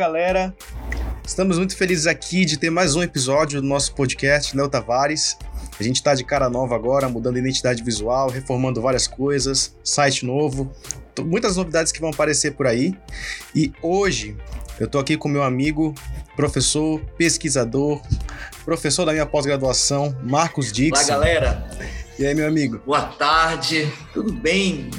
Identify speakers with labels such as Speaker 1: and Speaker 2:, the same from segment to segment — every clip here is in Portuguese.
Speaker 1: galera. Estamos muito felizes aqui de ter mais um episódio do nosso podcast, Léo Tavares. A gente está de cara nova agora, mudando identidade visual, reformando várias coisas, site novo, muitas novidades que vão aparecer por aí. E hoje eu estou aqui com meu amigo, professor, pesquisador, professor da minha pós-graduação, Marcos Dixon.
Speaker 2: Olá, galera.
Speaker 1: E aí, meu amigo?
Speaker 2: Boa tarde, tudo bem?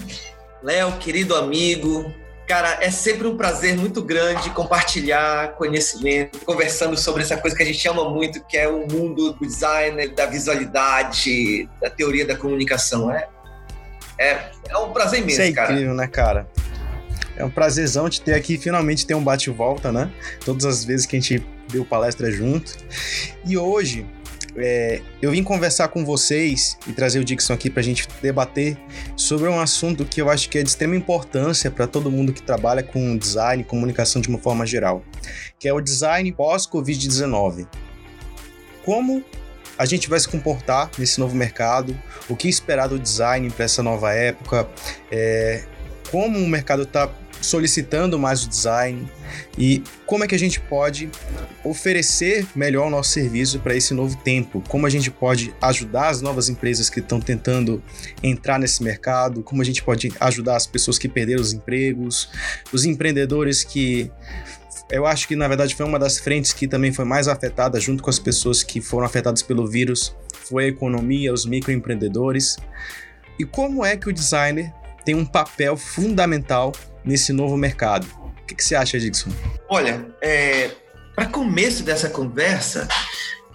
Speaker 2: Léo, querido amigo, Cara, é sempre um prazer muito grande compartilhar conhecimento, conversando sobre essa coisa que a gente ama muito, que é o mundo do design, da visualidade, da teoria da comunicação. É, é, é um prazer imenso,
Speaker 1: Isso é
Speaker 2: cara.
Speaker 1: incrível, né, cara? É um prazerzão te ter aqui, finalmente ter um bate-volta, né? Todas as vezes que a gente deu palestra junto. E hoje é, eu vim conversar com vocês e trazer o Dixon aqui para a gente debater sobre um assunto que eu acho que é de extrema importância para todo mundo que trabalha com design e comunicação de uma forma geral, que é o design pós-Covid-19. Como a gente vai se comportar nesse novo mercado, o que esperar do design para essa nova época, é, como o mercado está solicitando mais o design e como é que a gente pode oferecer melhor o nosso serviço para esse novo tempo, como a gente pode ajudar as novas empresas que estão tentando entrar nesse mercado, como a gente pode ajudar as pessoas que perderam os empregos, os empreendedores que eu acho que na verdade foi uma das frentes que também foi mais afetada junto com as pessoas que foram afetadas pelo vírus, foi a economia, os microempreendedores. E como é que o designer tem um papel fundamental nesse novo mercado. O que, que você acha, Dixon?
Speaker 2: Olha, é, para começo dessa conversa,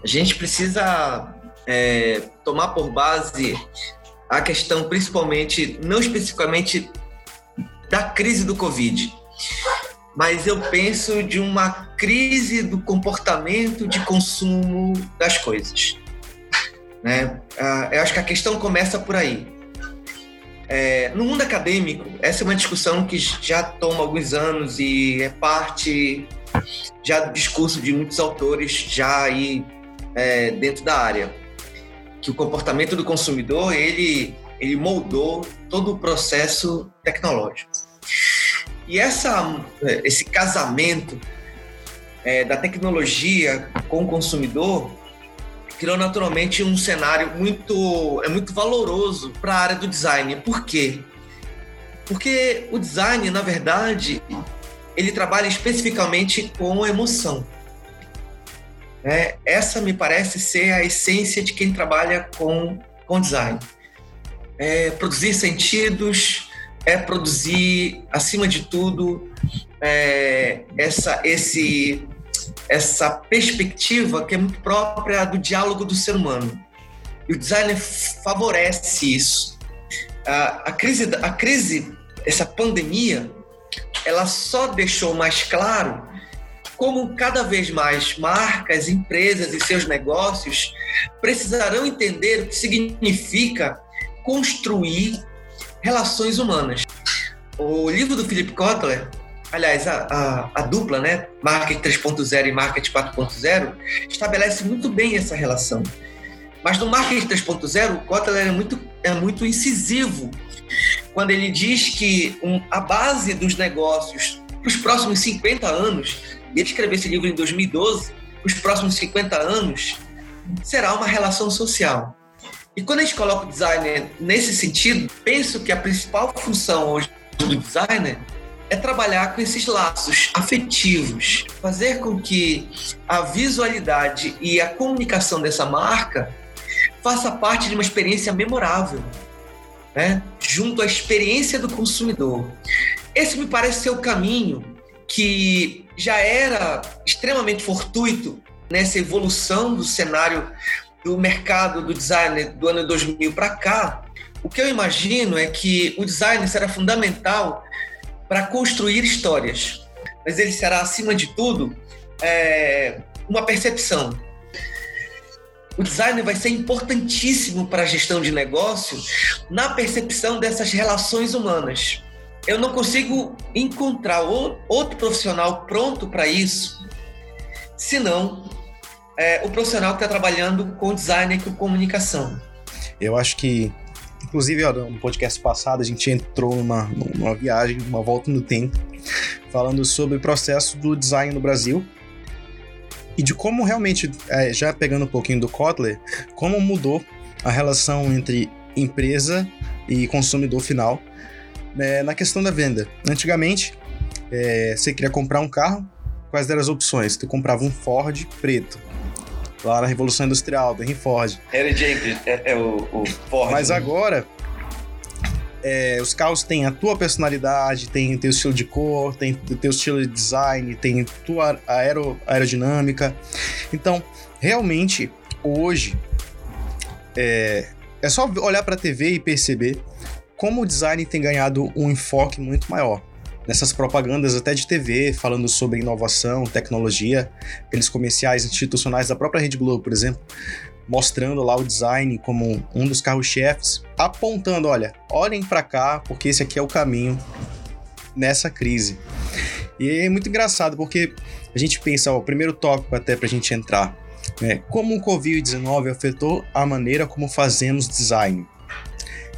Speaker 2: a gente precisa é, tomar por base a questão, principalmente, não especificamente da crise do Covid, mas eu penso de uma crise do comportamento de consumo das coisas. Né? Ah, eu acho que a questão começa por aí. É, no mundo acadêmico, essa é uma discussão que já toma alguns anos e é parte já do discurso de muitos autores já aí é, dentro da área, que o comportamento do consumidor ele ele moldou todo o processo tecnológico. E essa, esse casamento é, da tecnologia com o consumidor criou naturalmente um cenário muito é muito valoroso para a área do design. Por quê? Porque o design, na verdade, ele trabalha especificamente com emoção. É, essa me parece ser a essência de quem trabalha com, com design. É produzir sentidos, é produzir, acima de tudo, é, essa, esse essa perspectiva que é muito própria do diálogo do ser humano. E o design favorece isso. A, a, crise, a crise, essa pandemia, ela só deixou mais claro como cada vez mais marcas, empresas e seus negócios precisarão entender o que significa construir relações humanas. O livro do Philip Kotler, aliás, a, a, a, dupla, né, Market 3.0 e Market 4.0, estabelece muito bem essa relação. Mas no Market 3.0, o Kotler é muito, é muito incisivo quando ele diz que um, a base dos negócios para os próximos 50 anos, e ele escreveu esse livro em 2012, os próximos 50 anos, será uma relação social. E quando a gente coloca o designer nesse sentido, penso que a principal função hoje do designer é trabalhar com esses laços afetivos, fazer com que a visualidade e a comunicação dessa marca faça parte de uma experiência memorável, né? junto à experiência do consumidor. Esse me parece ser o caminho que já era extremamente fortuito nessa evolução do cenário do mercado do design do ano 2000 para cá. O que eu imagino é que o design será fundamental para construir histórias. Mas ele será, acima de tudo, é, uma percepção. O design vai ser importantíssimo para a gestão de negócio na percepção dessas relações humanas. Eu não consigo encontrar outro profissional pronto para isso, senão é, o profissional que está trabalhando com design e com comunicação.
Speaker 1: Eu acho que Inclusive, ó, no podcast passado, a gente entrou numa, numa viagem, uma volta no tempo, falando sobre o processo do design no Brasil e de como realmente, é, já pegando um pouquinho do Kotler, como mudou a relação entre empresa e consumidor final né, na questão da venda. Antigamente, é, você queria comprar um carro, quais eram as opções? Tu comprava um Ford preto, lá na Revolução Industrial, do Henry Ford.
Speaker 2: Harry Jenkins é, é o, o, Ford.
Speaker 1: Mas né? agora, é, os carros têm a tua personalidade, tem o teu estilo de cor, tem o teu estilo de design, tem tua aero, aerodinâmica. Então, realmente, hoje, é, é só olhar para a TV e perceber como o design tem ganhado um enfoque muito maior. Nessas propagandas até de TV, falando sobre inovação, tecnologia, aqueles comerciais institucionais da própria Rede Globo, por exemplo, mostrando lá o design como um dos carros-chefes, apontando, olha, olhem para cá, porque esse aqui é o caminho nessa crise. E é muito engraçado, porque a gente pensa, ó, o primeiro tópico até para a gente entrar, né, como o Covid-19 afetou a maneira como fazemos design.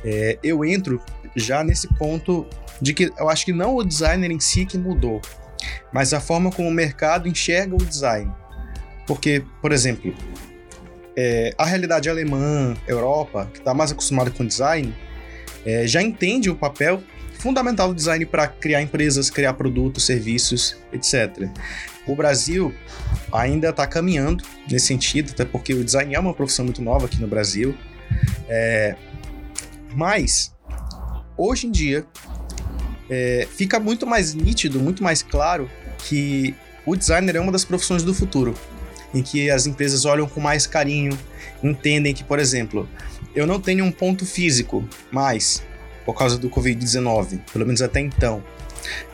Speaker 1: É, eu entro já nesse ponto de que eu acho que não o designer em si que mudou, mas a forma como o mercado enxerga o design. Porque, por exemplo, é, a realidade alemã, Europa, que está mais acostumada com design, é, já entende o papel fundamental do design para criar empresas, criar produtos, serviços, etc. O Brasil ainda está caminhando nesse sentido, até porque o design é uma profissão muito nova aqui no Brasil. É, mas, hoje em dia, é, fica muito mais nítido, muito mais claro que o designer é uma das profissões do futuro, em que as empresas olham com mais carinho, entendem que, por exemplo, eu não tenho um ponto físico mais por causa do Covid-19, pelo menos até então.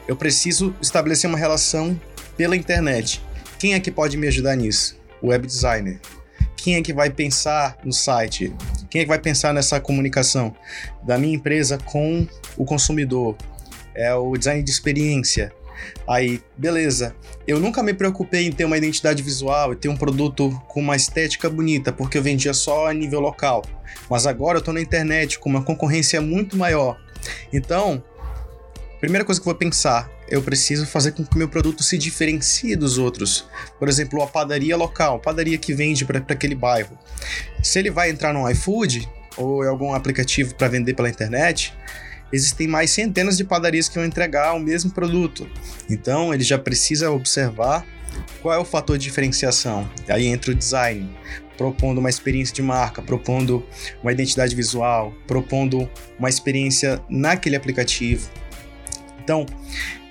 Speaker 1: Eu preciso estabelecer uma relação pela internet. Quem é que pode me ajudar nisso? O web designer. Quem é que vai pensar no site? Quem é que vai pensar nessa comunicação da minha empresa com o consumidor? É o design de experiência. Aí, beleza. Eu nunca me preocupei em ter uma identidade visual e ter um produto com uma estética bonita, porque eu vendia só a nível local. Mas agora eu estou na internet com uma concorrência muito maior. Então, primeira coisa que eu vou pensar, eu preciso fazer com que meu produto se diferencie dos outros. Por exemplo, a padaria local, padaria que vende para aquele bairro. Se ele vai entrar no iFood ou em algum aplicativo para vender pela internet, existem mais centenas de padarias que vão entregar o mesmo produto. Então, ele já precisa observar qual é o fator de diferenciação. Aí entra o design, propondo uma experiência de marca, propondo uma identidade visual, propondo uma experiência naquele aplicativo. Então,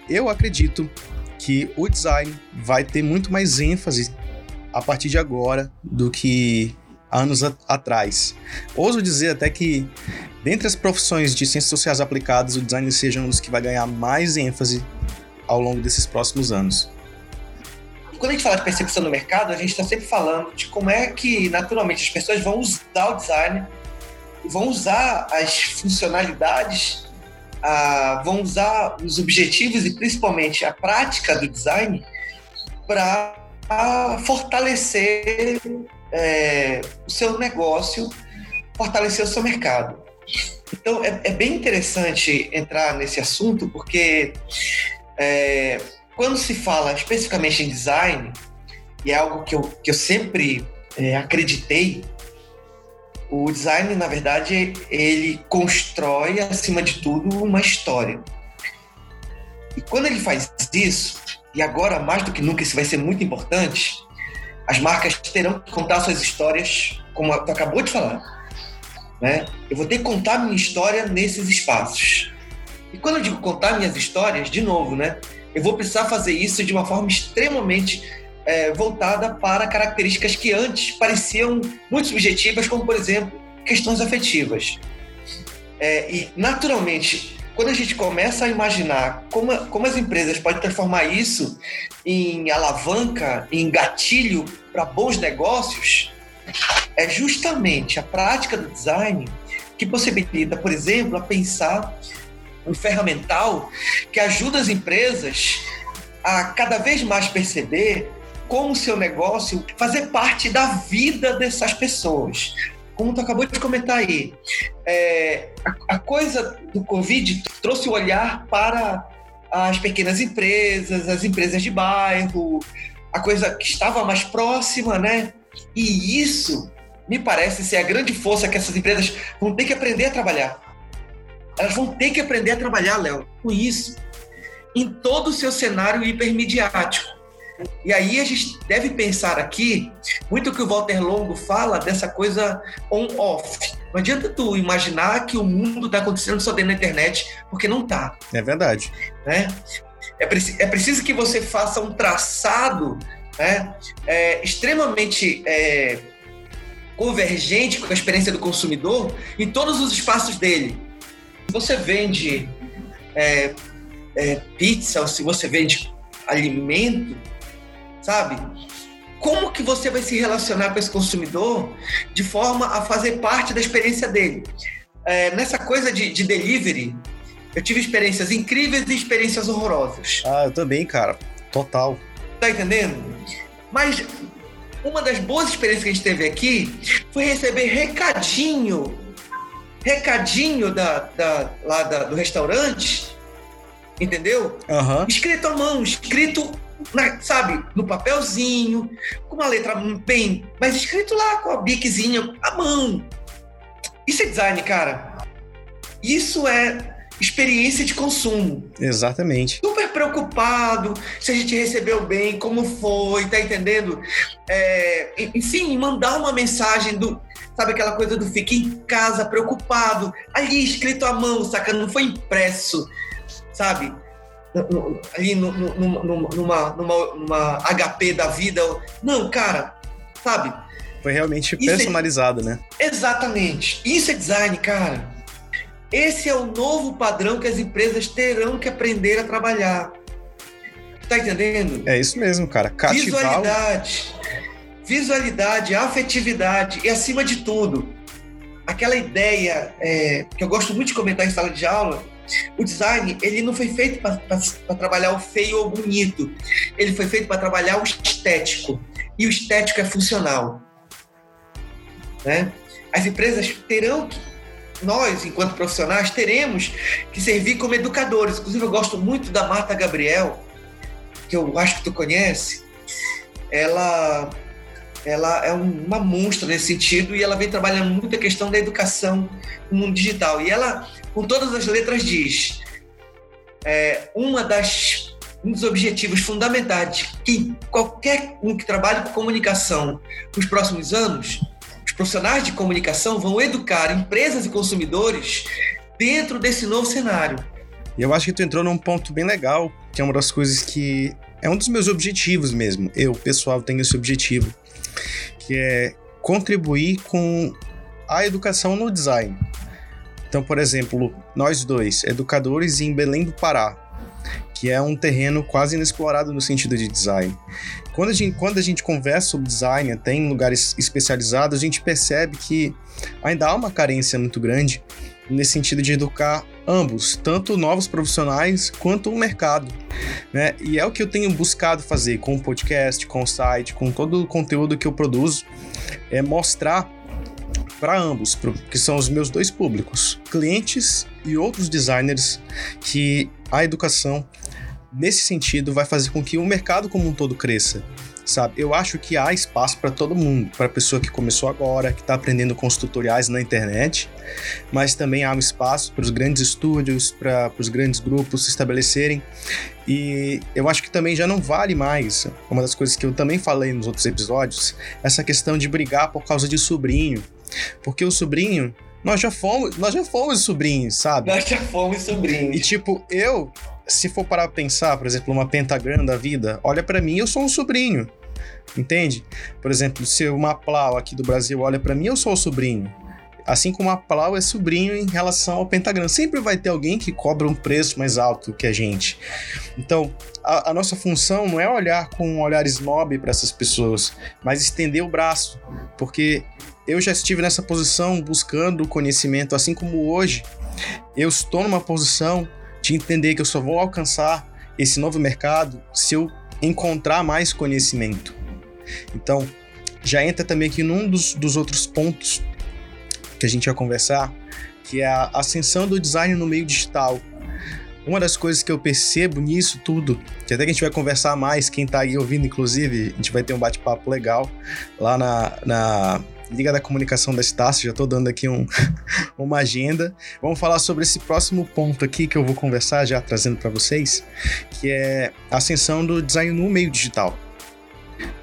Speaker 1: eu acredito que o design vai ter muito mais ênfase a partir de agora do que anos a atrás. Ouso dizer até que, dentre as profissões de ciências sociais aplicadas, o design seja um dos que vai ganhar mais ênfase ao longo desses próximos anos.
Speaker 2: Quando a gente fala de percepção no mercado, a gente está sempre falando de como é que, naturalmente, as pessoas vão usar o design, vão usar as funcionalidades vão usar os objetivos e principalmente a prática do design para fortalecer é, o seu negócio, fortalecer o seu mercado. Então é, é bem interessante entrar nesse assunto porque é, quando se fala especificamente em design, e é algo que eu, que eu sempre é, acreditei, o design, na verdade, ele constrói, acima de tudo, uma história. E quando ele faz isso, e agora mais do que nunca isso vai ser muito importante, as marcas terão que contar suas histórias, como tu acabou de falar. Né? Eu vou ter que contar minha história nesses espaços. E quando eu digo contar minhas histórias, de novo, né? Eu vou precisar fazer isso de uma forma extremamente é, voltada para características que antes pareciam muito subjetivas, como, por exemplo, questões afetivas. É, e, naturalmente, quando a gente começa a imaginar como, como as empresas podem transformar isso em alavanca, em gatilho para bons negócios, é justamente a prática do design que possibilita, por exemplo, a pensar um ferramental que ajuda as empresas a cada vez mais perceber com o seu negócio fazer parte da vida dessas pessoas. Como tu acabou de comentar aí, é, a, a, coisa do Covid trouxe o olhar para as pequenas empresas, as empresas de bairro, a coisa que estava mais próxima, né? E isso me parece ser a grande força que essas empresas vão ter que aprender a trabalhar. Elas vão ter que aprender a trabalhar, Léo, com isso, em todo o seu cenário hipermediático. E aí a gente deve pensar aqui, muito que o Walter Longo fala dessa coisa on-off. Não adianta tu imaginar que o mundo está acontecendo só dentro da internet, porque não está.
Speaker 1: É verdade.
Speaker 2: Né? É, preci é preciso que você faça um traçado né, é, extremamente é, convergente com a experiência do consumidor em todos os espaços dele. Se você vende é, é, pizza ou se você vende alimento, sabe? Como que você vai se relacionar com esse consumidor de forma a fazer parte da experiência dele? É, nessa coisa de, de delivery, eu tive experiências incríveis e experiências horrorosas.
Speaker 1: Ah, eu também, cara. Total.
Speaker 2: Tá entendendo? Mas uma das boas experiências que a gente teve aqui foi receber recadinho, recadinho da, da lá da, do restaurante, entendeu?
Speaker 1: Uhum.
Speaker 2: Escrito à mão, escrito na, sabe, no papelzinho, com uma letra bem, mas escrito lá com a biquezinha à mão. Isso é design, cara. Isso é experiência de consumo.
Speaker 1: Exatamente.
Speaker 2: Super preocupado se a gente recebeu bem, como foi, tá entendendo? É, enfim, mandar uma mensagem do. Sabe aquela coisa do fique em casa, preocupado, ali escrito à mão, saca? Não foi impresso, sabe? Ali numa, numa, numa HP da vida. Não, cara, sabe?
Speaker 1: Foi realmente é personalizado, é... né?
Speaker 2: Exatamente. Isso é design, cara. Esse é o novo padrão que as empresas terão que aprender a trabalhar. Tá entendendo?
Speaker 1: É isso mesmo, cara. Cativar...
Speaker 2: Visualidade. Visualidade, afetividade e, acima de tudo, aquela ideia é, que eu gosto muito de comentar em sala de aula, o design, ele não foi feito para trabalhar o feio ou bonito. Ele foi feito para trabalhar o estético. E o estético é funcional. Né? As empresas terão que, nós, enquanto profissionais, teremos que servir como educadores. Inclusive, eu gosto muito da Marta Gabriel, que eu acho que tu conhece. Ela ela é uma monstra nesse sentido e ela vem trabalhando muito a questão da educação no mundo digital. E ela com todas as letras diz é, uma das um dos objetivos fundamentais que qualquer um que trabalhe com comunicação nos próximos anos, os profissionais de comunicação vão educar empresas e consumidores dentro desse novo cenário.
Speaker 1: E eu acho que tu entrou num ponto bem legal, que é uma das coisas que é um dos meus objetivos mesmo. Eu, pessoal, tenho esse objetivo, que é contribuir com a educação no design. Então, por exemplo, nós dois, educadores em Belém do Pará, que é um terreno quase inexplorado no sentido de design. Quando a gente, quando a gente conversa sobre design, até em lugares especializados, a gente percebe que ainda há uma carência muito grande nesse sentido de educar ambos, tanto novos profissionais quanto o mercado. Né? E é o que eu tenho buscado fazer com o podcast, com o site, com todo o conteúdo que eu produzo, é mostrar para ambos, que são os meus dois públicos, clientes e outros designers, que a educação, nesse sentido, vai fazer com que o mercado como um todo cresça. Sabe, eu acho que há espaço para todo mundo, para a pessoa que começou agora, que está aprendendo com os tutoriais na internet, mas também há um espaço para os grandes estúdios, para os grandes grupos se estabelecerem. E eu acho que também já não vale mais, uma das coisas que eu também falei nos outros episódios, essa questão de brigar por causa de sobrinho, porque o sobrinho, nós já fomos, nós já fomos sobrinhos, sabe?
Speaker 2: Nós já fomos sobrinhos.
Speaker 1: E tipo, eu, se for parar pra pensar, por exemplo, uma pentagram da vida, olha para mim, eu sou um sobrinho. Entende? Por exemplo, se uma plau aqui do Brasil olha para mim, eu sou o sobrinho. Assim como a Plau é sobrinho em relação ao Pentagram. Sempre vai ter alguém que cobra um preço mais alto que a gente. Então, a, a nossa função não é olhar com um olhar snob para essas pessoas, mas estender o braço. Porque eu já estive nessa posição buscando conhecimento, assim como hoje eu estou numa posição de entender que eu só vou alcançar esse novo mercado se eu encontrar mais conhecimento. Então, já entra também aqui num dos, dos outros pontos que a gente vai conversar, que é a ascensão do design no meio digital. uma das coisas que eu percebo nisso tudo, que até que a gente vai conversar mais, quem tá aí ouvindo, inclusive, a gente vai ter um bate-papo legal lá na, na Liga da Comunicação da Estácio, já estou dando aqui um, uma agenda. Vamos falar sobre esse próximo ponto aqui que eu vou conversar, já trazendo para vocês, que é a ascensão do design no meio digital.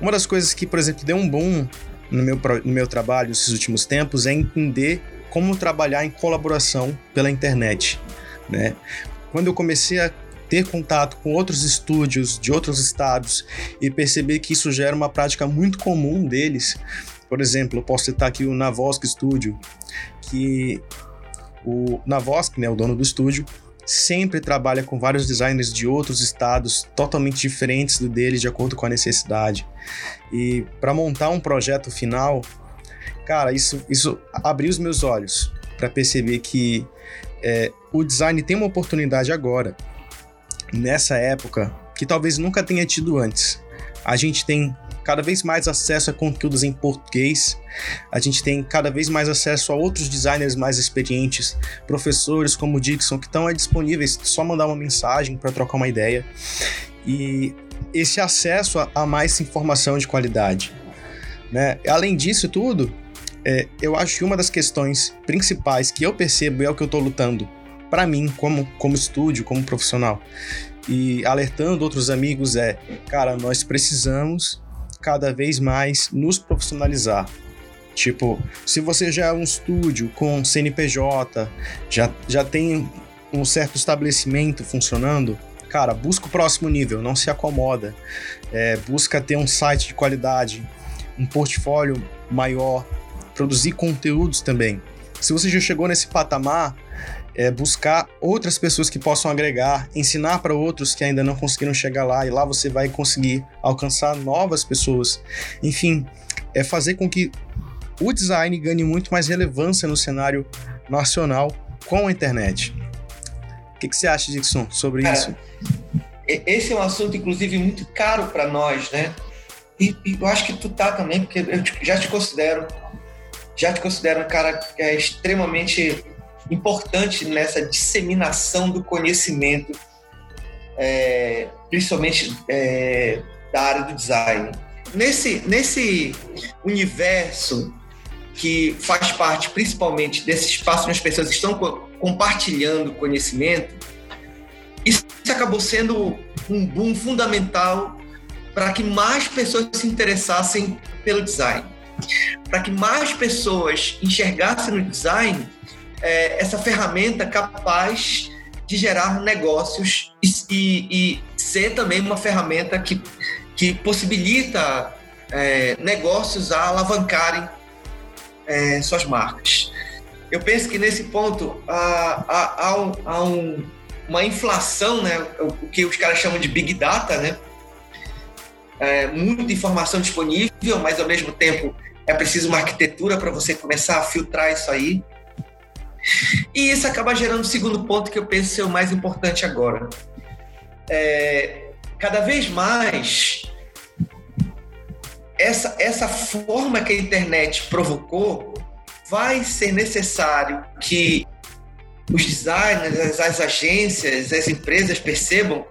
Speaker 1: Uma das coisas que, por exemplo, deu um boom no meu, no meu trabalho nesses últimos tempos é entender como trabalhar em colaboração pela internet. Né? Quando eu comecei a ter contato com outros estúdios de outros estados e perceber que isso já era uma prática muito comum deles, por exemplo, eu posso citar aqui o Navosk Studio, que o Navosk, né, o dono do estúdio, sempre trabalha com vários designers de outros estados totalmente diferentes do dele, de acordo com a necessidade. E para montar um projeto final, cara, isso, isso abriu os meus olhos para perceber que é, o design tem uma oportunidade agora, nessa época, que talvez nunca tenha tido antes. A gente tem cada vez mais acesso a conteúdos em português, a gente tem cada vez mais acesso a outros designers mais experientes, professores como o Dixon, que estão disponíveis, só mandar uma mensagem para trocar uma ideia. E esse acesso a, a mais informação de qualidade. Né? Além disso tudo, é, eu acho que uma das questões principais que eu percebo é o que eu estou lutando para mim, como, como estúdio, como profissional, e alertando outros amigos é, cara, nós precisamos cada vez mais nos profissionalizar. Tipo, se você já é um estúdio com CNPJ, já, já tem um certo estabelecimento funcionando, cara, busca o próximo nível, não se acomoda. É, busca ter um site de qualidade, um portfólio maior, produzir conteúdos também. Se você já chegou nesse patamar, é buscar outras pessoas que possam agregar, ensinar para outros que ainda não conseguiram chegar lá e lá você vai conseguir alcançar novas pessoas. Enfim, é fazer com que o design ganhe muito mais relevância no cenário nacional com a internet. O que, que você acha, Dixon, sobre Cara, isso?
Speaker 2: Esse é um assunto, inclusive, muito caro para nós, né? E, e, eu acho que tu tá também, porque eu já te considero, já te considero um cara é extremamente importante nessa disseminação do conhecimento, é, principalmente é, da área do design. Nesse, nesse universo que faz parte principalmente desse espaço onde as pessoas estão co compartilhando conhecimento, isso acabou sendo um boom fundamental para que mais pessoas se interessassem pelo design, para que mais pessoas enxergassem no design é, essa ferramenta capaz de gerar negócios e, e, e ser também uma ferramenta que, que possibilita é, negócios a alavancarem é, suas marcas. Eu penso que nesse ponto há, há, há, um, há um, uma inflação, né, o que os caras chamam de big data, né? É, muita informação disponível, mas ao mesmo tempo é preciso uma arquitetura para você começar a filtrar isso aí. E isso acaba gerando o segundo ponto que eu penso ser o mais importante agora. É, cada vez mais, essa, essa forma que a internet provocou, vai ser necessário que os designers, as, as agências, as empresas percebam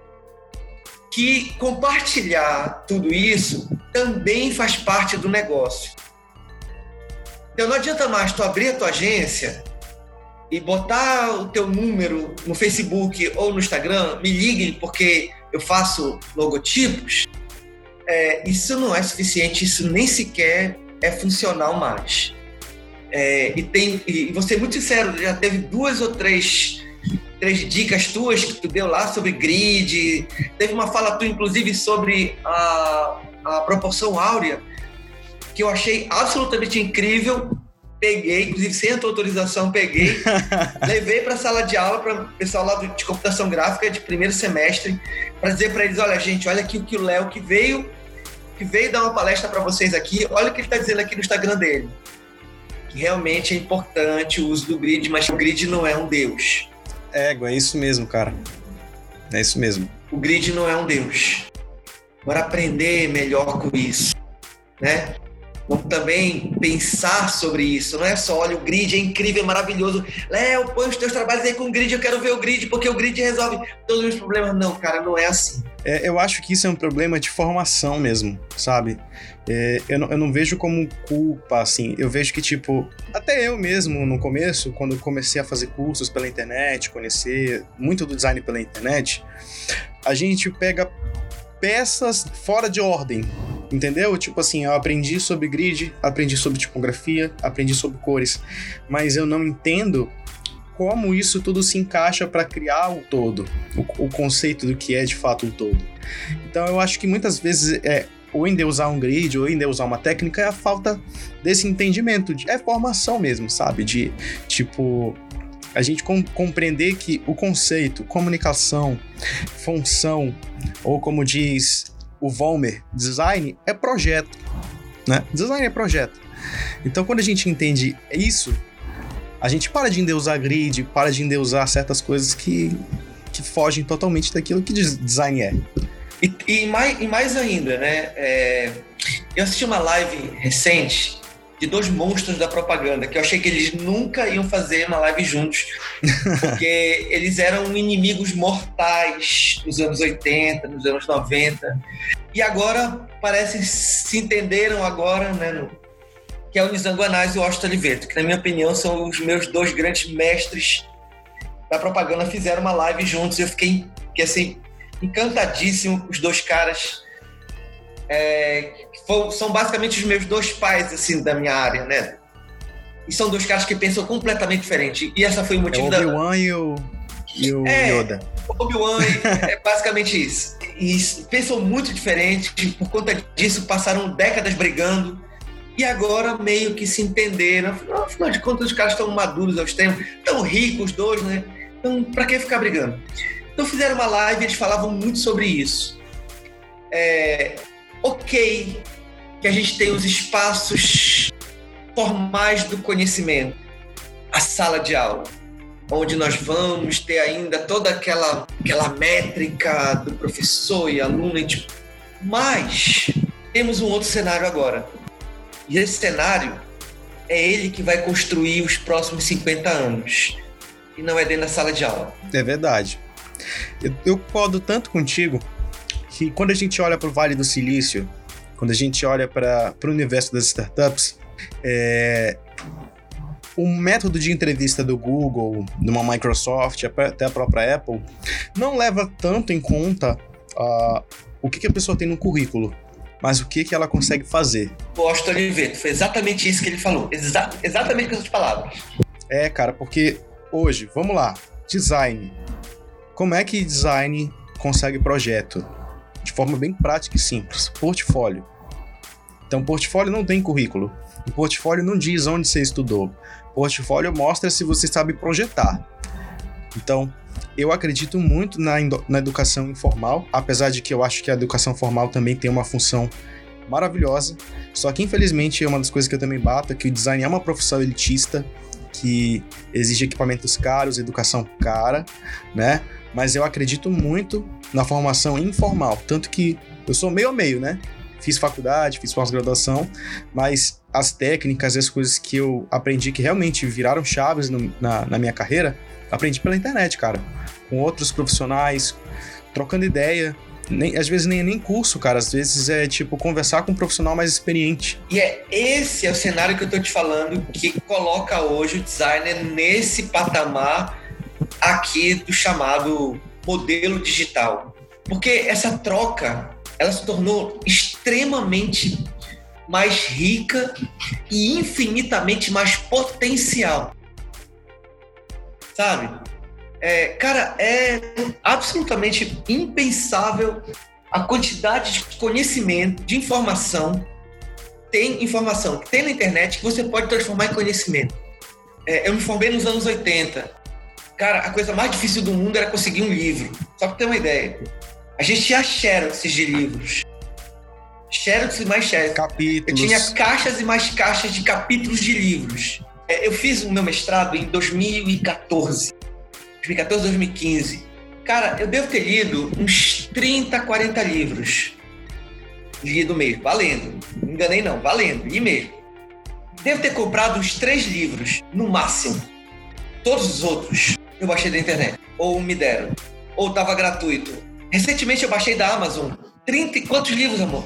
Speaker 2: que compartilhar tudo isso também faz parte do negócio. Então não adianta mais tu abrir a tua agência e botar o teu número no Facebook ou no Instagram, me liguem porque eu faço logotipos, é, isso não é suficiente, isso nem sequer é funcional mais. É, e tem, e ser muito sincero, já teve duas ou três, três dicas tuas que tu deu lá sobre grid, teve uma fala tua inclusive sobre a, a proporção áurea que eu achei absolutamente incrível peguei, inclusive sem a tua autorização, peguei, levei para a sala de aula para o pessoal lá de computação gráfica de primeiro semestre, para dizer para eles, olha gente, olha aqui o que o Léo que veio, que veio dar uma palestra para vocês aqui, olha o que ele está dizendo aqui no Instagram dele. Que realmente é importante o uso do grid, mas o grid não é um deus.
Speaker 1: É, é isso mesmo, cara. É isso mesmo.
Speaker 2: O grid não é um deus. Bora aprender melhor com isso, né? Vamos também pensar sobre isso. Não é só, olha, o grid é incrível, é maravilhoso. Léo, põe os teus trabalhos aí com o grid, eu quero ver o grid, porque o grid resolve todos os problemas. Não, cara, não é assim.
Speaker 1: É, eu acho que isso é um problema de formação mesmo, sabe? É, eu, não, eu não vejo como culpa, assim. Eu vejo que, tipo, até eu mesmo, no começo, quando comecei a fazer cursos pela internet, conhecer muito do design pela internet, a gente pega peças fora de ordem, entendeu? Tipo assim, eu aprendi sobre grid, aprendi sobre tipografia, aprendi sobre cores, mas eu não entendo como isso tudo se encaixa para criar o todo, o, o, conceito do que é de fato o todo. Então eu acho que muitas vezes é ou usar um grid ou em usar uma técnica é a falta desse entendimento, de, é formação mesmo, sabe? De tipo a gente com, compreender que o conceito, comunicação, função, ou como diz o Volmer, design é projeto, né? Design é projeto. Então, quando a gente entende isso, a gente para de endeusar grid, para de endeusar certas coisas que, que fogem totalmente daquilo que design é.
Speaker 2: E, e, mais, e mais ainda, né? É, eu assisti uma live recente de dois monstros da propaganda, que eu achei que eles nunca iam fazer uma live juntos, porque eles eram inimigos mortais nos anos 80, nos anos 90, e agora parece se entenderam agora, né, no, que é o Nizanguanais e o Austin Oliveto, que na minha opinião são os meus dois grandes mestres da propaganda, fizeram uma live juntos e eu fiquei, fiquei assim, encantadíssimo, os dois caras. É, são basicamente os meus dois pais, assim, da minha área, né? E são dois caras que pensam completamente diferente. E essa foi o motivo
Speaker 1: é o Obi-Wan da... e o, e o é, Yoda.
Speaker 2: Obi-Wan é basicamente isso. E pensam muito diferente, por conta disso passaram décadas brigando e agora meio que se entenderam. Afinal de contas, os caras estão maduros ao extremo, tão ricos os dois, né? Então, pra que ficar brigando? Então fizeram uma live e eles falavam muito sobre isso. É, ok que a gente tem os espaços formais do conhecimento, a sala de aula, onde nós vamos ter ainda toda aquela, aquela métrica do professor e aluno, tipo, mas temos um outro cenário agora. E esse cenário é ele que vai construir os próximos 50 anos. E não é dentro da sala de aula.
Speaker 1: É verdade. Eu, eu concordo tanto contigo que quando a gente olha para o Vale do Silício, quando a gente olha para o universo das startups, é, o método de entrevista do Google, de uma Microsoft, até a própria Apple, não leva tanto em conta uh, o que, que, a pessoa tem no currículo, mas o que, que ela consegue fazer.
Speaker 2: Gosto de ver, foi exatamente isso que ele falou, Exa exatamente com essas palavras.
Speaker 1: É, cara, porque hoje, vamos lá, design. Como é que design consegue projeto? De forma bem prática e simples. Portfólio. Então, portfólio não tem currículo. O portfólio não diz onde você estudou. Portfólio mostra se você sabe projetar. Então, eu acredito muito na, na educação informal, apesar de que eu acho que a educação formal também tem uma função maravilhosa. Só que, infelizmente, é uma das coisas que eu também bato, é que o design é uma profissão elitista, que exige equipamentos caros, educação cara, né? Mas eu acredito muito na formação informal. Tanto que eu sou meio a meio, né? Fiz faculdade, fiz pós-graduação, mas as técnicas e as coisas que eu aprendi que realmente viraram chaves no, na, na minha carreira, aprendi pela internet, cara. Com outros profissionais, trocando ideia, nem, às vezes nem nem curso, cara. Às vezes é tipo conversar com um profissional mais experiente.
Speaker 2: E é esse é o cenário que eu tô te falando que coloca hoje o designer nesse patamar aqui do chamado modelo digital. Porque essa troca, ela se tornou extremamente mais rica e infinitamente mais potencial. Sabe? É, cara, é absolutamente impensável a quantidade de conhecimento, de informação. Tem informação que tem na internet que você pode transformar em conhecimento. É, eu me formei nos anos 80. Cara, a coisa mais difícil do mundo era conseguir um livro. Só pra ter uma ideia. A gente tinha xeroxes de livros. Xerox e mais xerox.
Speaker 1: Capítulos.
Speaker 2: Eu tinha caixas e mais caixas de capítulos de livros. É, eu fiz o meu mestrado em 2014. 2014, 2015. Cara, eu devo ter lido uns 30, 40 livros. lido mesmo, valendo. Não enganei não, valendo, li mesmo. Devo ter comprado uns três livros, no máximo. Todos os outros eu baixei da internet. Ou me deram. Ou estava gratuito. Recentemente eu baixei da Amazon. 30 quantos livros, amor?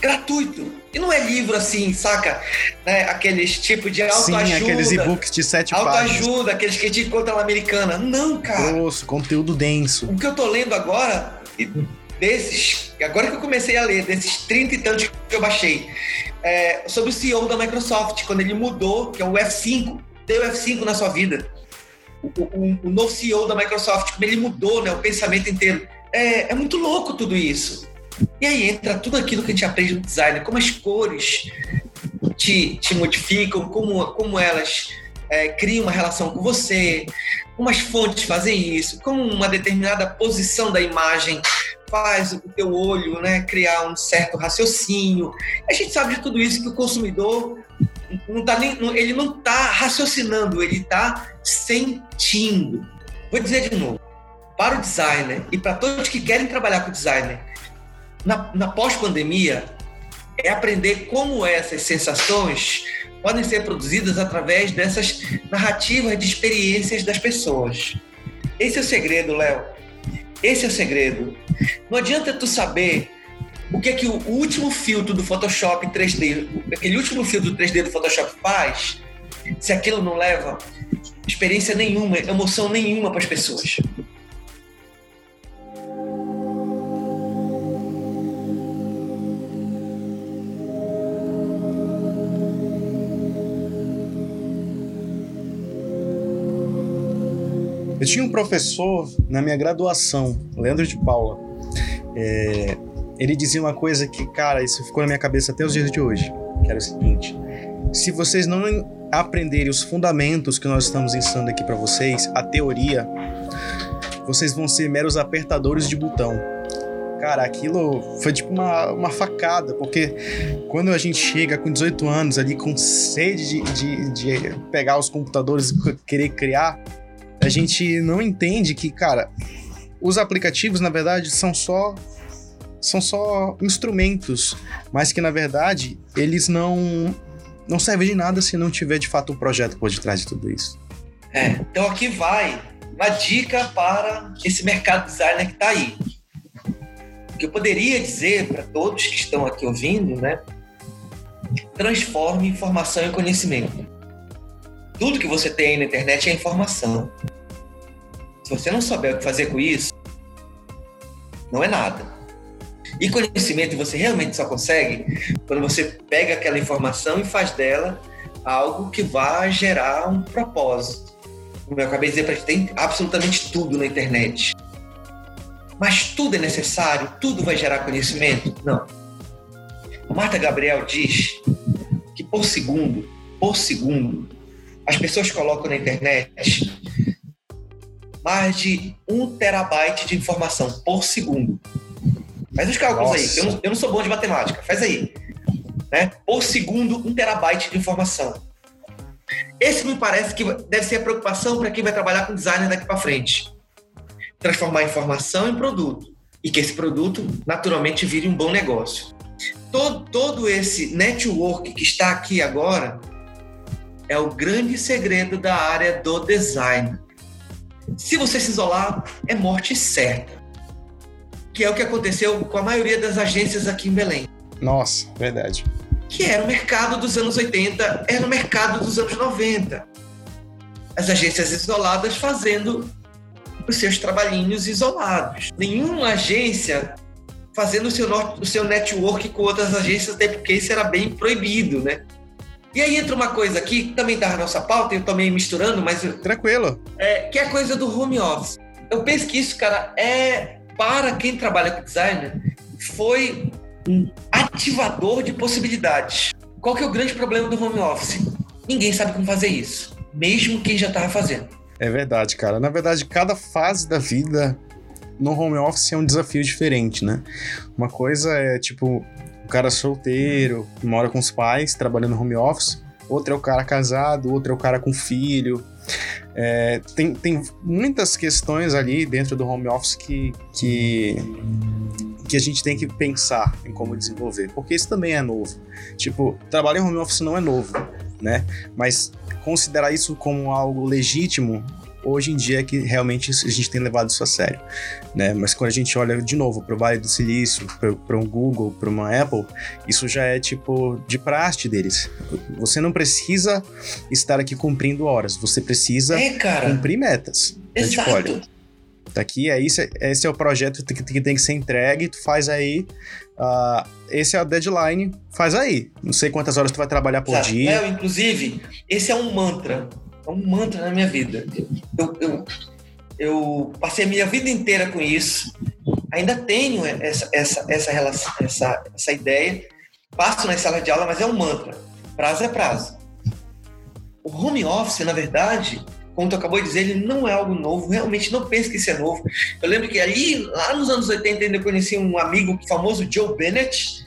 Speaker 2: Gratuito. E não é livro assim, saca? Né? Aqueles tipo de autoajuda. Sim,
Speaker 1: aqueles e-books de sete
Speaker 2: páginas. Autoajuda, aqueles que a gente encontra na americana. Não, cara.
Speaker 1: Grosso, conteúdo denso.
Speaker 2: O que eu tô lendo agora, desses, agora que eu comecei a ler, desses 30 e tantos que eu baixei, é, sobre o CEO da Microsoft, quando ele mudou, que é o F5, deu F5 na sua vida. O, o, novo CEO da Microsoft, como ele mudou né, o pensamento inteiro. É, é muito louco tudo isso. E aí entra tudo aquilo que a gente aprende no design, como as cores te, te modificam, como, como elas é, criam uma relação com você, como as fontes fazem isso, como uma determinada posição da imagem faz o teu olho né, criar um certo raciocínio. A gente sabe de tudo isso que o consumidor não tá nem, ele não está raciocinando, ele está sentindo. Vou dizer de novo, para o designer e para todos que querem trabalhar com designer, na, na pós-pandemia, é aprender como essas sensações podem ser produzidas através dessas narrativas de experiências das pessoas. Esse é o segredo, Léo. Esse é o segredo. Não adianta tu saber o que é que o último filtro do Photoshop 3D, aquele último filtro 3D do Photoshop faz, se aquilo não leva experiência nenhuma, emoção nenhuma para as pessoas.
Speaker 1: Eu tinha um professor na minha graduação, Leandro de Paula. É, ele dizia uma coisa que, cara, isso ficou na minha cabeça até os dias de hoje, que era o seguinte: se vocês não aprenderem os fundamentos que nós estamos ensinando aqui para vocês, a teoria, vocês vão ser meros apertadores de botão. Cara, aquilo foi tipo uma, uma facada, porque quando a gente chega com 18 anos ali com sede de, de, de pegar os computadores e querer criar, a gente não entende que, cara, os aplicativos, na verdade, são só são só instrumentos, mas que na verdade eles não não servem de nada se não tiver de fato um projeto por detrás de tudo isso.
Speaker 2: É, então aqui vai uma dica para esse mercado designer que está aí. O que eu poderia dizer para todos que estão aqui ouvindo, né? Transforme informação em conhecimento. Tudo que você tem na internet é informação. Se você não souber o que fazer com isso, não é nada. E conhecimento você realmente só consegue quando você pega aquela informação e faz dela algo que vá gerar um propósito. Como eu acabei de dizer para tem absolutamente tudo na internet. Mas tudo é necessário? Tudo vai gerar conhecimento? Não. Marta Gabriel diz que por segundo, por segundo, as pessoas colocam na internet mais de um terabyte de informação por segundo. Faz os cálculos Nossa. aí. Eu não, eu não, sou bom de matemática. Faz aí. Né? Por segundo, um terabyte de informação. Esse me parece que deve ser a preocupação para quem vai trabalhar com design daqui para frente. Transformar a informação em produto. E que esse produto, naturalmente, vire um bom negócio. Todo, todo esse network que está aqui agora é o grande segredo da área do design. Se você se isolar, é morte certa. Que é o que aconteceu com a maioria das agências aqui em Belém.
Speaker 1: Nossa, verdade.
Speaker 2: Que era o mercado dos anos 80, era o mercado dos anos 90. As agências isoladas fazendo os seus trabalhinhos isolados. Nenhuma agência fazendo o seu, o seu network com outras agências, até porque isso era bem proibido, né? E aí entra uma coisa aqui, que também está na nossa pauta, eu meio misturando, mas.
Speaker 1: Tranquilo.
Speaker 2: É, que é a coisa do home office. Eu penso que isso, cara, é. Para quem trabalha com designer, foi um ativador de possibilidades. Qual que é o grande problema do home office? Ninguém sabe como fazer isso, mesmo quem já estava fazendo.
Speaker 1: É verdade, cara. Na verdade, cada fase da vida no home office é um desafio diferente, né? Uma coisa é tipo o cara solteiro, mora com os pais, trabalhando home office. Outro é o cara casado, outro é o cara com filho. É, tem, tem muitas questões ali dentro do home office que, que, que a gente tem que pensar em como desenvolver, porque isso também é novo. Tipo, trabalhar em home office não é novo, né? Mas considerar isso como algo legítimo hoje em dia é que realmente a gente tem levado isso a sério, né? Mas quando a gente olha de novo para o Vale do Silício, para um Google, para uma Apple, isso já é tipo de praxe deles. Você não precisa estar aqui cumprindo horas, você precisa é, cumprir metas.
Speaker 2: Exato.
Speaker 1: Então, tipo, olha, tá aqui, é isso, esse é o projeto que, que tem que ser entregue, tu faz aí. Uh, esse é a deadline, faz aí. Não sei quantas horas tu vai trabalhar por Exato. dia.
Speaker 2: É, inclusive, esse é um mantra é um mantra na minha vida. Eu, eu, eu passei a minha vida inteira com isso, ainda tenho essa, essa, essa, relação, essa, essa ideia, passo nas salas de aula, mas é um mantra. Prazo é prazo. O home office, na verdade, como tu acabou de dizer, ele não é algo novo, realmente não penso que isso é novo. Eu lembro que ali, lá nos anos 80, eu conheci um amigo famoso, Joe Bennett,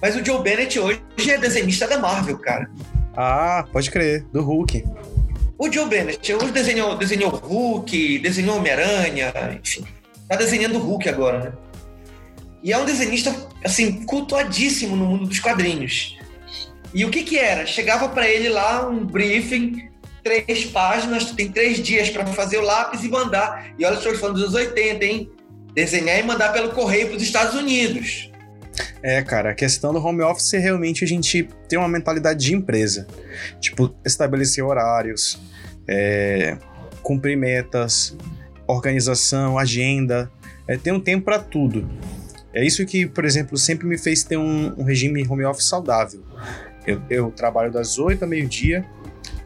Speaker 2: mas o Joe Bennett hoje é desenhista da Marvel, cara.
Speaker 1: Ah, pode crer, do Hulk.
Speaker 2: O Joe Bennett, hoje desenhou, desenhou Hulk, desenhou Homem-Aranha, enfim. Tá desenhando Hulk agora, né? E é um desenhista, assim, cultuadíssimo no mundo dos quadrinhos. E o que que era? Chegava para ele lá um briefing, três páginas, tu tem três dias para fazer o lápis e mandar. E olha, estou falando dos anos 80, hein? Desenhar e mandar pelo correio para os Estados Unidos.
Speaker 1: É, cara, a questão do home office é realmente a gente tem uma mentalidade de empresa. Tipo, estabelecer horários, é, cumprir metas, organização, agenda. É, ter um tempo para tudo. É isso que, por exemplo, sempre me fez ter um, um regime home office saudável. Eu, eu trabalho das 8 a meio-dia,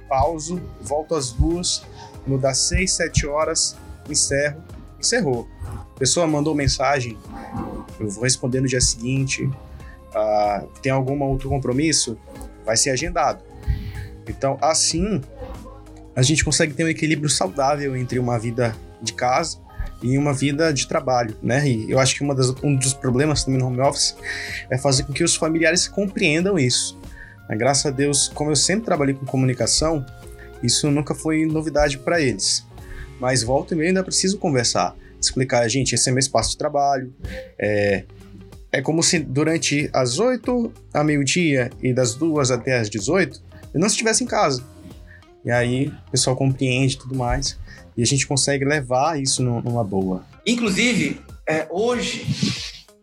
Speaker 1: pauso, volto às duas, no das 6, 7 horas, encerro, encerrou. Pessoa mandou mensagem, eu vou responder no dia seguinte. Uh, tem algum outro compromisso? Vai ser agendado. Então, assim, a gente consegue ter um equilíbrio saudável entre uma vida de casa e uma vida de trabalho, né? E eu acho que das, um dos problemas também no home office é fazer com que os familiares compreendam isso. Mas, graças a Deus, como eu sempre trabalhei com comunicação, isso nunca foi novidade para eles. Mas volta e meia ainda preciso conversar explicar, gente, esse é meu espaço de trabalho. É, é como se durante as 8 a meio-dia e das 2 até as 18 eu não estivesse em casa. E aí o pessoal compreende tudo mais e a gente consegue levar isso numa boa.
Speaker 2: Inclusive, é, hoje,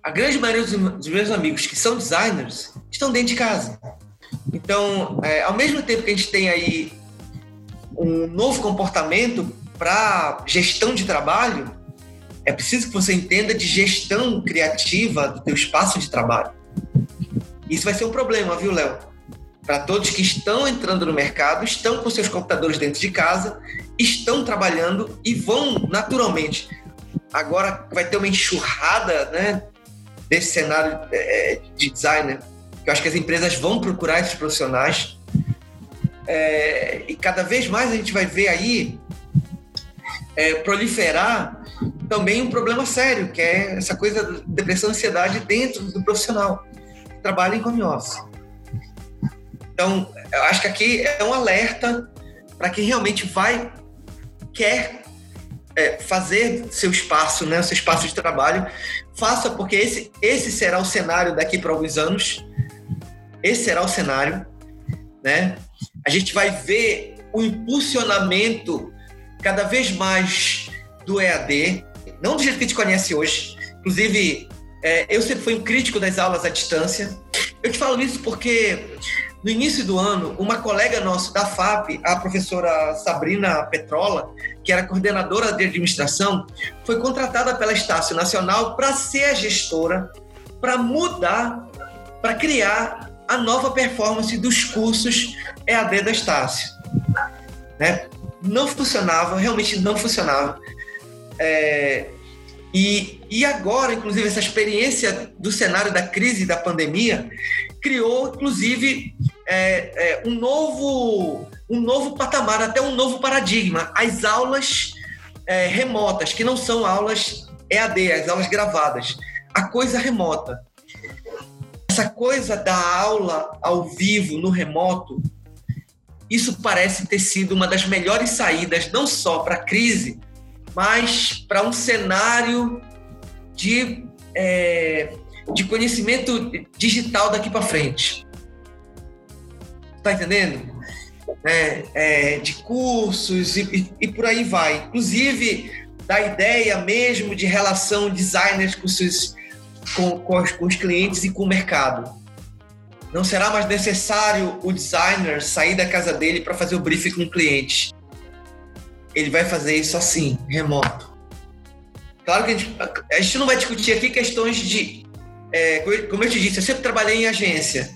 Speaker 2: a grande maioria dos meus amigos que são designers estão dentro de casa. Então, é, ao mesmo tempo que a gente tem aí um novo comportamento para gestão de trabalho, é preciso que você entenda de gestão criativa do teu espaço de trabalho. Isso vai ser um problema, viu, Léo? Para todos que estão entrando no mercado, estão com seus computadores dentro de casa, estão trabalhando e vão naturalmente. Agora vai ter uma enxurrada, né, desse cenário é, de designer, eu acho que as empresas vão procurar esses profissionais. É, e cada vez mais a gente vai ver aí é, proliferar também um problema sério, que é essa coisa depressão e ansiedade dentro do profissional que trabalha em home office. Então, eu acho que aqui é um alerta para quem realmente vai, quer é, fazer seu espaço, né, seu espaço de trabalho, faça, porque esse, esse será o cenário daqui para alguns anos. Esse será o cenário, né? A gente vai ver o impulsionamento cada vez mais do EAD, não do jeito que a gente conhece hoje. Inclusive, é, eu sempre fui um crítico das aulas à distância. Eu te falo isso porque no início do ano, uma colega nossa da FAP, a professora Sabrina Petrola, que era coordenadora de administração, foi contratada pela Estácio Nacional para ser a gestora, para mudar, para criar a nova performance dos cursos EAD da Estácio. Né? Não funcionava, realmente não funcionava. É, e, e agora, inclusive, essa experiência do cenário da crise da pandemia criou, inclusive, é, é, um, novo, um novo patamar, até um novo paradigma. As aulas é, remotas, que não são aulas EAD, as aulas gravadas. A coisa remota. Essa coisa da aula ao vivo, no remoto, isso parece ter sido uma das melhores saídas, não só para a crise, mas para um cenário de é, de conhecimento digital daqui para frente. Tá entendendo? É, é, de cursos e, e, e, por aí vai. Inclusive, da ideia mesmo de relação designers com, seus, com, com, os, com os clientes e com o mercado. Não será mais necessário o designer sair da casa dele para fazer o briefing com o cliente. Ele vai fazer isso assim, remoto. Claro que a gente, a gente não vai discutir aqui questões de. É, como eu te disse, eu sempre trabalhei em agência.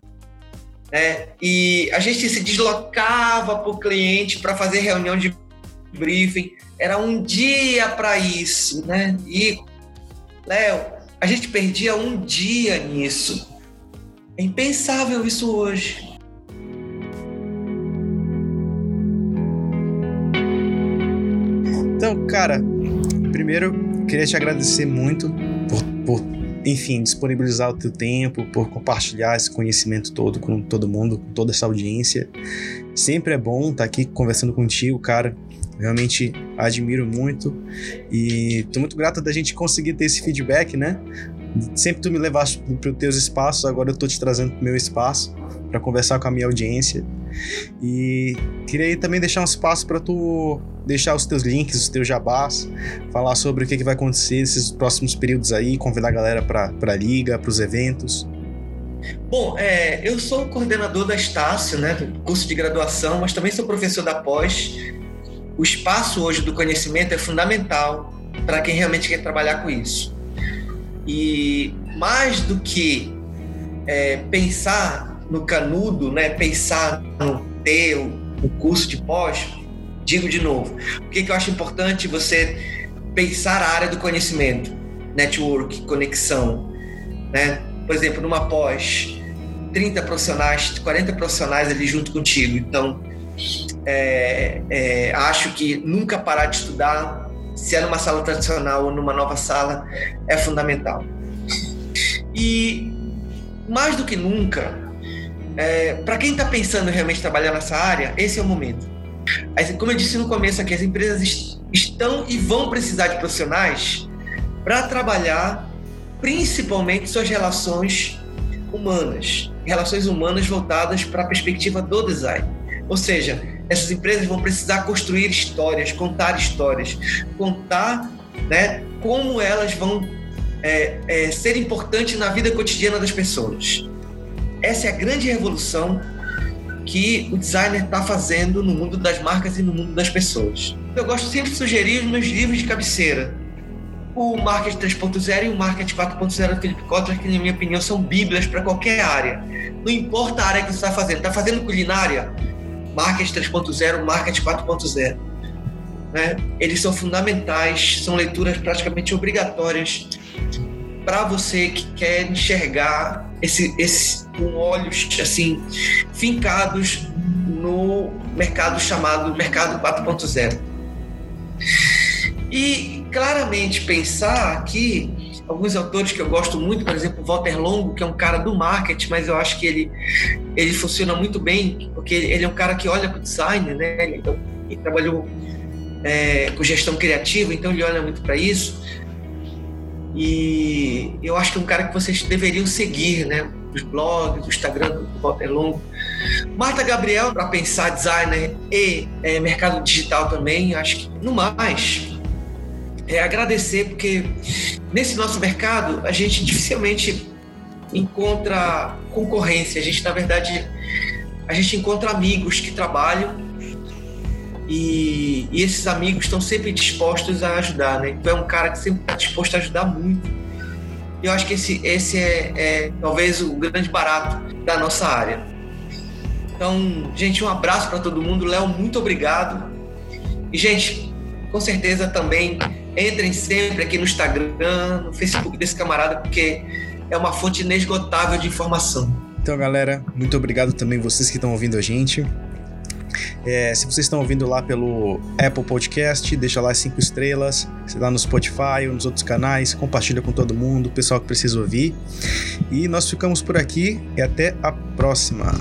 Speaker 2: Né? E a gente se deslocava para o cliente para fazer reunião de briefing. Era um dia para isso. Né? E, Léo, a gente perdia um dia nisso. É impensável isso hoje.
Speaker 1: Então, cara, primeiro queria te agradecer muito por, por, enfim, disponibilizar o teu tempo, por compartilhar esse conhecimento todo com todo mundo, com toda essa audiência. Sempre é bom estar aqui conversando contigo, cara. Realmente admiro muito e tô muito grato da gente conseguir ter esse feedback, né? Sempre tu me levaste para os teus espaços, agora eu tô te trazendo para o meu espaço para conversar com a minha audiência. E queria também deixar um espaço para tu deixar os teus links, os teus jabás, falar sobre o que, que vai acontecer nesses próximos períodos aí, convidar a galera para a liga, para os eventos.
Speaker 2: Bom, é, eu sou coordenador da Estácio, né, do curso de graduação, mas também sou professor da pós. O espaço hoje do conhecimento é fundamental para quem realmente quer trabalhar com isso. E mais do que é, pensar no canudo, né, pensar no ter o, curso de pós, digo de novo, o que, que eu acho importante você pensar a área do conhecimento, network, conexão, né? Por exemplo, numa pós, 30 profissionais, 40 profissionais ali junto contigo. Então, é, é, acho que nunca parar de estudar, se é numa sala tradicional ou numa nova sala, é fundamental. E mais do que nunca, é, para quem está pensando realmente trabalhar nessa área, esse é o momento. Como eu disse no começo aqui, as empresas estão e vão precisar de profissionais para trabalhar principalmente suas relações humanas, relações humanas voltadas para a perspectiva do design. Ou seja, essas empresas vão precisar construir histórias, contar histórias, contar né, como elas vão é, é, ser importantes na vida cotidiana das pessoas. Essa é a grande revolução que o designer está fazendo no mundo das marcas e no mundo das pessoas. Eu gosto sempre de sugerir os meus livros de cabeceira. O Market 3.0 e o Market 4.0 do Felipe Kotler, que na minha opinião são bíblias para qualquer área. Não importa a área que você está fazendo. Está fazendo culinária? Market 3.0, Market 4.0. Né? Eles são fundamentais, são leituras praticamente obrigatórias para você que quer enxergar esse, esse com olhos assim fincados no mercado chamado mercado 4.0. E claramente pensar aqui alguns autores que eu gosto muito, por exemplo, Walter Longo, que é um cara do marketing, mas eu acho que ele, ele funciona muito bem, porque ele é um cara que olha para o design, né? Ele, ele trabalhou é, com gestão criativa, então ele olha muito para isso. E eu acho que é um cara que vocês deveriam seguir, né? Os blogs, o Instagram do Walter Longo. Marta Gabriel, para pensar designer e é, mercado digital também, acho que no mais. É agradecer, porque nesse nosso mercado a gente dificilmente encontra concorrência. A gente, na verdade, a gente encontra amigos que trabalham e, e esses amigos estão sempre dispostos a ajudar, né? Tu é um cara que sempre está disposto a ajudar muito. Eu acho que esse, esse é, é talvez o grande barato da nossa área. Então, gente, um abraço para todo mundo. Léo, muito obrigado. E, gente, com certeza também entrem sempre aqui no Instagram, no Facebook desse camarada, porque é uma fonte inesgotável de informação.
Speaker 1: Então, galera, muito obrigado também vocês que estão ouvindo a gente. É, se vocês estão ouvindo lá pelo Apple Podcast, deixa lá cinco estrelas, lá no Spotify ou nos outros canais, compartilha com todo mundo, o pessoal que precisa ouvir. E nós ficamos por aqui e até a próxima.